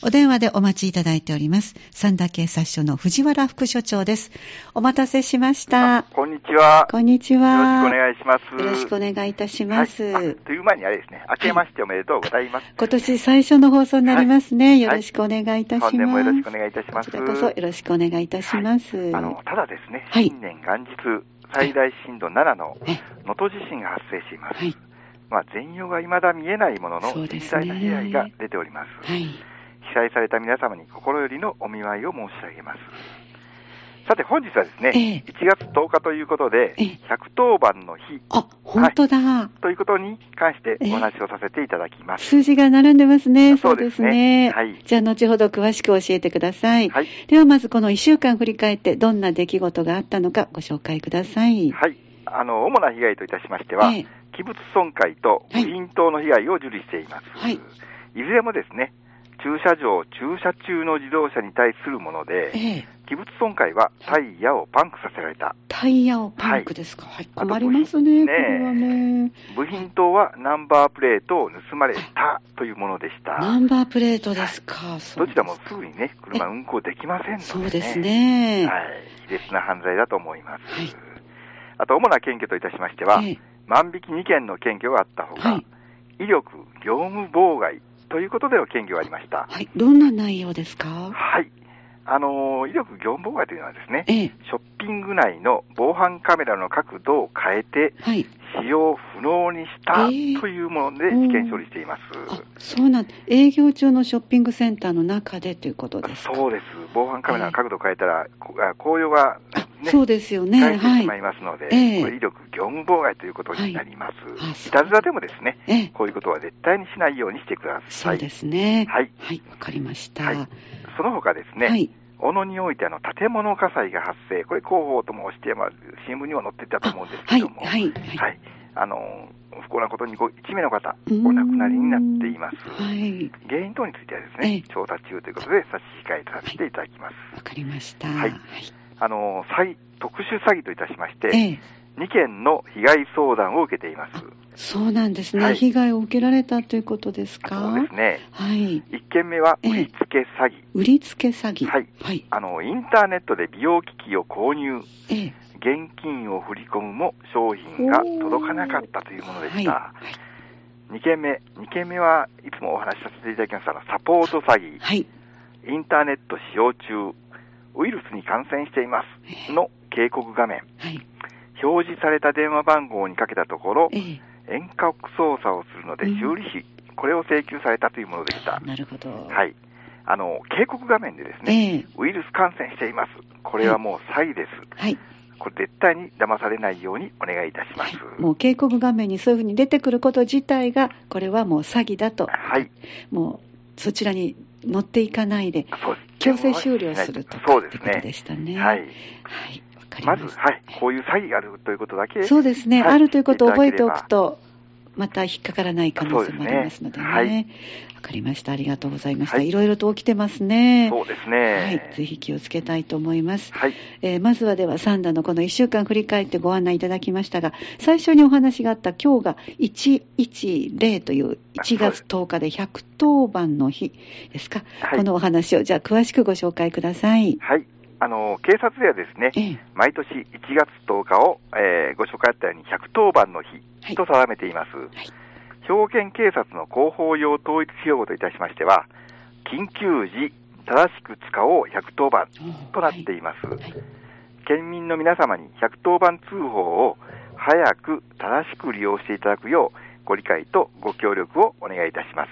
お電話でお待ちいただいております。三田警察署の藤原副署長です。お待たせしました。こんにちは。こんにちは。よろしくお願いします。よろしくお願いいたします。はい、という前にあれですね、明けましておめでとうございます。今年最初の放送になりますね。はい、よろしくお願いいたします。本年もよろしくお願いいたします。こちらこそよろしくお願いいたします。あの、ただですね、新年元日、最大震度7の能登地震が発生しています。まあ、全容が未だ見えないものの、実際の被害が出ております。はい被災された皆様に心よりのお見舞いを申し上げます。さて本日はですね、ええ、1月10日ということで、ええ、110番の日。あ、本当だ、はい、ということに関してお話をさせていただきます。数字が並んでますね。そうですね。はい。じゃあ後ほど詳しく教えてください。はい。ではまずこの1週間振り返ってどんな出来事があったのかご紹介ください。はい。あの、主な被害といたしましては、器物損壊と部品等の被害を受理しています。はい。いずれもですね、駐車場、駐車中の自動車に対するもので、ええ、器物損壊はタイヤをパンクさせられた。タイヤをパンクですか。はい。困りますね、これはね。部品等はナンバープレートを盗まれたというものでした。ナンバープレートですか。はい、どちらもすぐにね、車運行できませんので、ね、そうですね。はい。卑劣な犯罪だと思います。はい。あと、主な検挙といたしましては、ええ、万引き2件の検挙があったほか、はい、威力業務妨害ということでの検挙がありました。はい。どんな内容ですか？はい。あのー、威力業務妨害というのはですね、ええ、ショッピング内の防犯カメラの角度を変えて、はい、使用不能にしたというもので事件処理しています。えー、そうなん営業中のショッピングセンターの中でということですか？そうです。防犯カメラの角度を変えたら、えー、紅葉が、ね、そうですよね。変えてしまいますので、はい、これ威力業務妨害ということになります。はい、いたずらでもですね、えー、こういうことは絶対にしないようにしてください。そうですね。はい。はい、わかりました。はい。その他ですね、はい小野においてあの建物火災が発生、これ広報と申して、まあ、新聞には載っていたと思うんですけども、はい、はい、はい。あの、不幸なことに1名の方、お亡くなりになっています。はい。原因等についてはですね、調査中ということで差し控えさせていただきます。わ、はい、かりました。はい。あの、再、特殊詐欺といたしまして、ええ2件の被害相談を受けています。そうなんですね、はい、被害を受けられたということですか？そうですね。はい。1件目は売りつけ詐欺。ええ、売りつけ詐欺。はい。はい。あの、インターネットで美容機器を購入。ええ。現金を振り込むも商品が届かなかったというものでした。はい。はい、2件目。2件目はいつもお話しさせていただきましたが、サポート詐欺。はい。インターネット使用中、ウイルスに感染しています。の警告画面。はい。表示された電話番号にかけたところ、ええ、遠隔操作をするので修理費、うん、これを請求されたというものでした。なるほど。はい。あの、警告画面でですね、え、ウイルス感染しています。これはもう詐欺です。はい。これ絶対に騙されないようにお願いいたします。はい、もう警告画面にそういうふうに出てくること自体が、これはもう詐欺だと。はい。もう、そちらに乗っていかないで、強制終了するとそうですね。でしたね。はい。はい。まず、はい、こういう詐欺があるということだけ。そうですね、はい、あるということを覚えておくと、また引っかからない可能性もありますのでね。わ、ね、はい、かりました。ありがとうございました。はい、いろいろと起きてますね。そうですね。はい。ぜひ気をつけたいと思います。はい。えー、まずはでは、サンダのこの1週間振り返ってご案内いただきましたが、最初にお話があった今日が110という1月10日で110番の日ですか。はい、このお話を、じゃあ詳しくご紹介ください。はい。あの、警察ではですね、ええ、毎年1月10日を、えー、ご紹介あったように110番の日と定めています。はい。はい、兵庫県警察の広報用統一用語といたしましては、緊急時正しく使おう110番となっています。はい、県民の皆様に110番通報を早く正しく利用していただくようご理解とご協力をお願いいたします。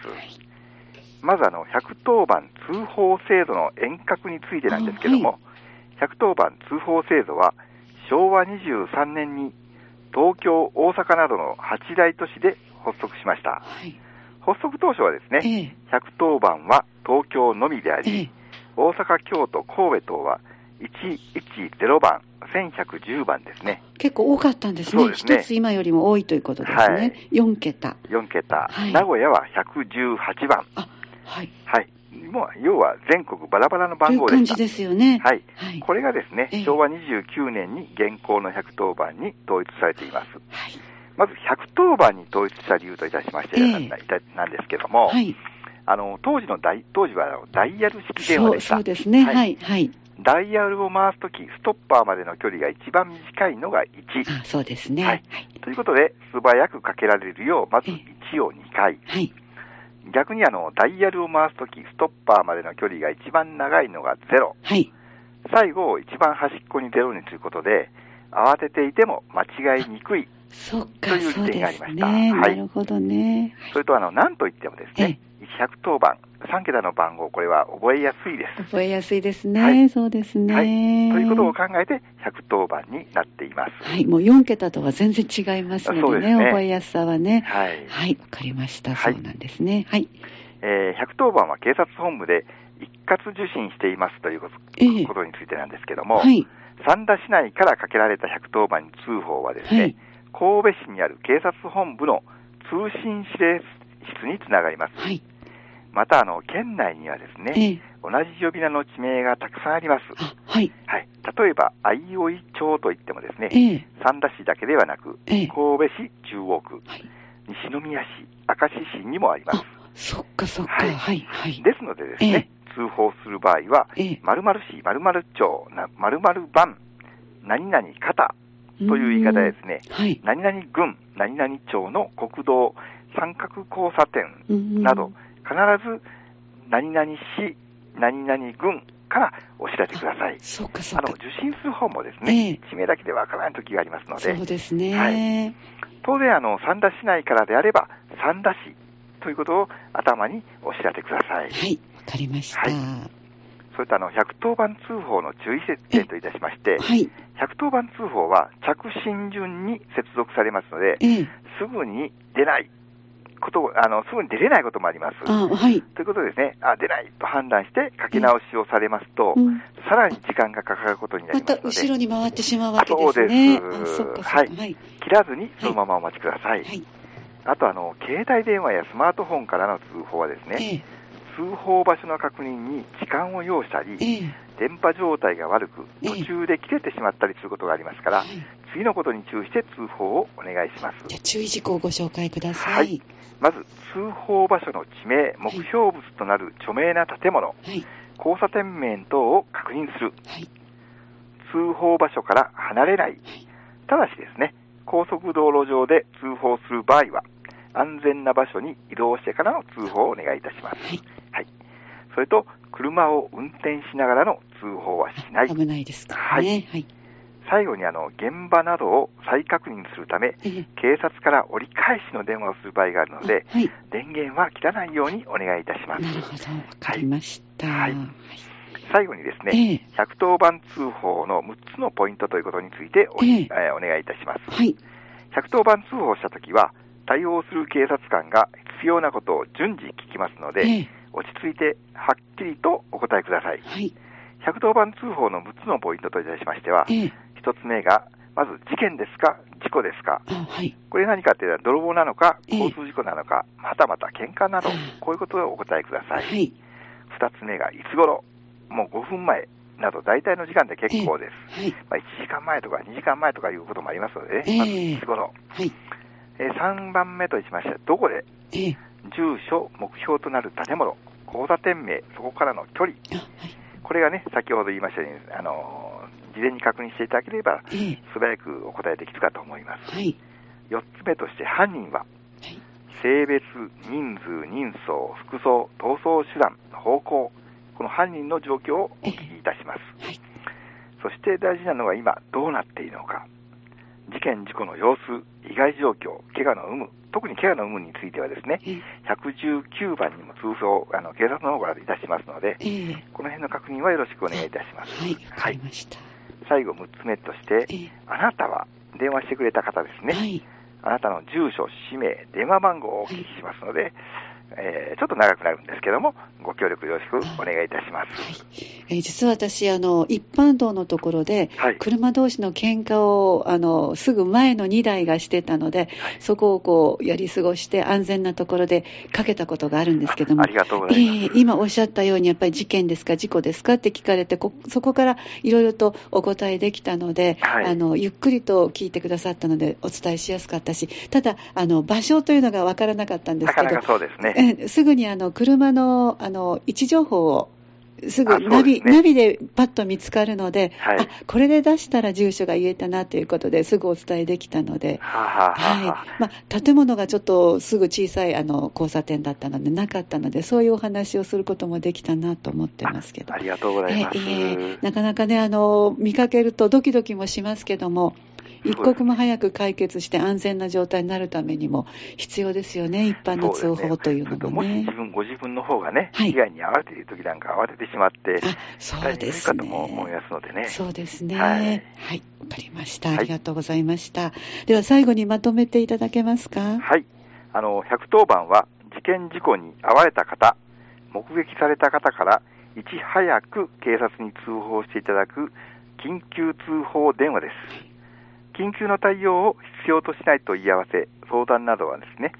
まずあの、110番通報制度の遠隔についてなんですけども、110番通報制度は昭和23年に東京、大阪などの8大都市で発足しました。はい、発足当初はですね、ええ、110番は東京のみであり、え、大阪、京都、神戸等は110番、1110番ですね。結構多かったんですね。そうですね。一つ今よりも多いということですね。はい、4桁。4桁。はい、名古屋は118番。あ、はい。はい。もう、要は全国バラバラの番号でした。感じですよね。はい。はい、これがですね、昭和29年に現行の110番に統一されています。はい。まず110番に統一した理由といたしまして、えー、なんですけども、はい、あの当時のダイ当時はダイヤル式電話でした。そうですね、はい、はい。ダイヤルを回すとき、ストッパーまでの距離が一番短いのが1。あそうですね、はい。ということで、素早くかけられるよう、まず1を2回。はい。逆にあの、ダイヤルを回すとき、ストッパーまでの距離が一番長いのが0。はい。最後、一番端っこに0にということで、慌てていても間違いにくいという利点がありました。ね、はい、なるほどね。それと、あの、なんといってもですね、110番、3桁の番号、これは覚えやすいです。覚えやすいですね。はい、そうですね、はい。ということを考えて、110番になっています。はい、もう4桁とは全然違いますのでね、でね覚えやすさはね。はい。はい、わかりました。そうなんですね。はい。えー、110番は警察本部で一括受信していますということ,、えー、ことについてなんですけども、はい、三田市内からかけられた110番通報はですね、はい、神戸市にある警察本部の通信指令室につながります。はい、また、あの、県内にはですね、え同じ呼び名の地名がたくさんあります。はい。はい。例えば、相生町といってもですね、え三田市だけではなく、神戸市中央区、はい、西宮市、明石市にもあります。そっかそっか。はい。はい、はい、ですのでですね、通報する場合は、〇〇市、〇〇町、〇〇番、何々方という言い方ですね、はい、何々郡、何々町の国道、三角交差点など、必ず何々市、何々郡からお知らせください。そうかそうか。あの、受信する方もですね、えー、地名だけでわからない時がありますので、そうですね。はい、当然、あの、三田市内からであれば、三田市ということを頭にお知らせください。はい、わかりました。はいそれとあの、110番通報の注意点といたしまして、はい、110番通報は着信順に接続されますので、すぐに出ないことあの、すぐに出れないこともあります。はい、ということですね、あ、出ないと判断して書き直しをされますと、うん、さらに時間がかかることになりますので。また後ろに回ってしまうわけですね。そうです。はい。切らずにそのままお待ちください。はい、あとあの、携帯電話やスマートフォンからの通報はですね、ええ通報場所の確認に時間を要したり、え電波状態が悪く、途中で切れてしまったりすることがありますから、え、次のことに注意して通報をお願いします。じゃ注意事項をご紹介ください。はい。まず、通報場所の地名、目標物となる著名な建物、はい、交差点面等を確認する。はい、通報場所から離れない。ただしですね、高速道路上で通報する場合は、安全な場所に移動してからの通報をお願いいたします。はい。はい、それと、車を運転しながらの通報はしない。危ないですか、ね、はい。はい、最後にあの現場などを再確認するため、警察から折り返しの電話をする場合があるので、はい、電源は切らないようにお願いいたします。なるほど、わかりました。はい、はい。最後にですね、えー、110番通報の6つのポイントということについてお,、えー、お願いいたします。はい、110番通報したときは、対応する警察官が必要なことを順次聞きますので、ええ、落ち着いてはっきりとお答えください。はい、110番通報の6つのポイントといたしましては、え、1つ目が、まず事件ですか、事故ですか、はい、これ何かというのは泥棒なのか、交通事故なのか、またまた喧嘩など、こういうことをお答えください。はい、2つ目がいつ頃、もう5分前など、大体の時間で結構です。はい、まあ、1時間前とか2時間前とかいうこともありますのでね、まずいつ頃？はい。え3番目としましては、どこで、住所、目標となる建物、交差点名、そこからの距離、これがね、先ほど言いましたように、あの事前に確認していただければ、素早くお答えできるかと思います。はい、4つ目として、犯人は、性別、人数、人相、服装、逃走手段、方向、この犯人の状況をお聞きいたします。そして大事なのは今、どうなっているのか。事件、事故の様子、被害状況、怪我の有無、特に怪我の有無についてはですね、119番にも通報、あの警察の方からいたしますので、えー、この辺の確認はよろしくお願いいたします。はい、はい、最後、6つ目として、えー、あなたは電話してくれた方ですね、はい、あなたの住所、氏名、電話番号をお聞きしますので、はいえー、ちょっと長くなるんですけども、ご協力よろしくお願いいたします。はい、えー、実は私、あの、一般道のところで、はい、車同士の喧嘩を、あの、すぐ前の2台がしてたので、はい、そこをこう、やり過ごして安全なところでかけたことがあるんですけども、ありがとうございます。えー、今おっしゃったように、やっぱり事件ですか、事故ですかって聞かれて、そこからいろいろとお答えできたので、あの、ゆっくりと聞いてくださったので、お伝えしやすかったし、ただ、あの、場所というのがわからなかったんですけど、なかなかそうですね。い、すぐにあの車のあの位置情報をすぐナビね、ナビでパッと見つかるので、はい、あこれで出したら住所が言えたなということですぐお伝えできたので、はい。まあ、建物がちょっとすぐ小さいあの交差点だったのでなかったのでそういうお話をすることもできたなと思ってますけど。ありがとうございます、えー、なかなかねあの見かけるとドキドキもしますけども一刻も早く解決して安全な状態になるためにも必要ですよね、一般の通報というのもね。ねもし自分、ご自分の方がね、被害に遭われている時なんか慌ててしまって、そうですね。かとも思いますのでね。そうですね。はい。わ、はい、かりました。ありがとうございました。はい、では最後にまとめていただけますか？はい。あの、110番は事件事故に遭われた方、目撃された方からいち早く警察に通報していただく緊急通報電話です。緊急の対応を必要としないと言い合わせ、相談などはですね、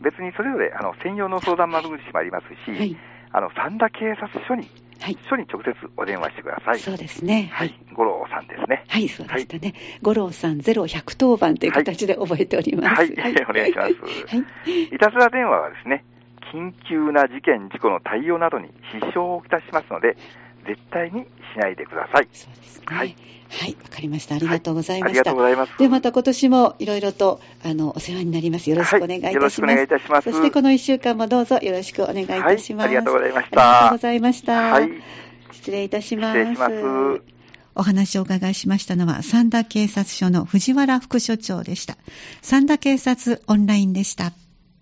別にそれぞれあの専用の相談窓口もありますし、はい、あの三田警察署に、はい、署に直接お電話してください。そうですね。はい。五郎さんですね。はい、そうでしたね。五郎さんゼロ百当番という形で覚えております。はい、はい、お願いします。はい。いたずら電話はですね、緊急な事件、事故の対応などに支障をきたしますので、絶対にしないでください。そうですね。はい。はい、わかりました。ありがとうございました。はい、ありがとうございます。で、また今年もいろいろと、あの、お世話になります。よろしくお願いいたします。はい、よろしくお願いいたします。そしてこの1週間もどうぞよろしくお願いいたします。はい、ありがとうございました。ありがとうございました。はい。失礼いたします。失礼します。お話をお伺いしましたのは、三田警察署の藤原副署長でした。三田警察オンラインでした。